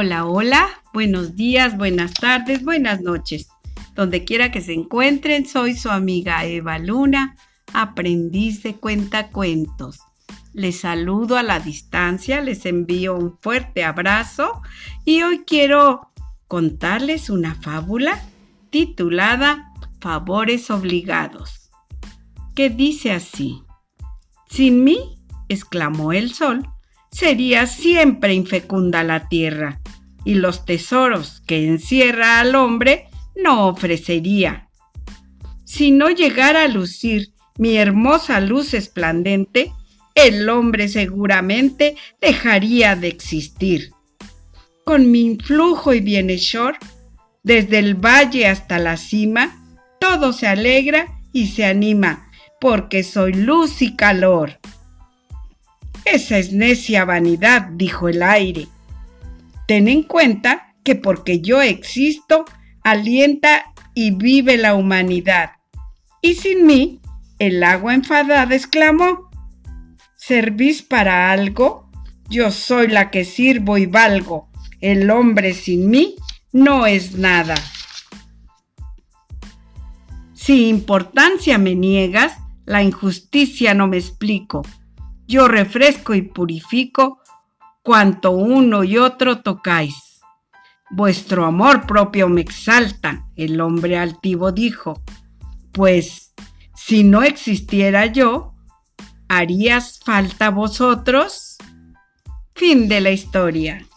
Hola, hola, buenos días, buenas tardes, buenas noches. Donde quiera que se encuentren, soy su amiga Eva Luna, aprendiz de cuentacuentos. Les saludo a la distancia, les envío un fuerte abrazo y hoy quiero contarles una fábula titulada Favores obligados, que dice así. Sin mí, exclamó el sol, sería siempre infecunda la tierra, y los tesoros que encierra al hombre no ofrecería. Si no llegara a lucir mi hermosa luz esplendente, el hombre seguramente dejaría de existir. Con mi influjo y bienhechor, desde el valle hasta la cima, todo se alegra y se anima, porque soy luz y calor. Esa es necia vanidad, dijo el aire. Ten en cuenta que porque yo existo, alienta y vive la humanidad. Y sin mí, el agua enfadada exclamó, ¿servís para algo? Yo soy la que sirvo y valgo. El hombre sin mí no es nada. Si importancia me niegas, la injusticia no me explico yo refresco y purifico cuanto uno y otro tocáis. Vuestro amor propio me exalta, el hombre altivo dijo, pues si no existiera yo, ¿harías falta vosotros? Fin de la historia.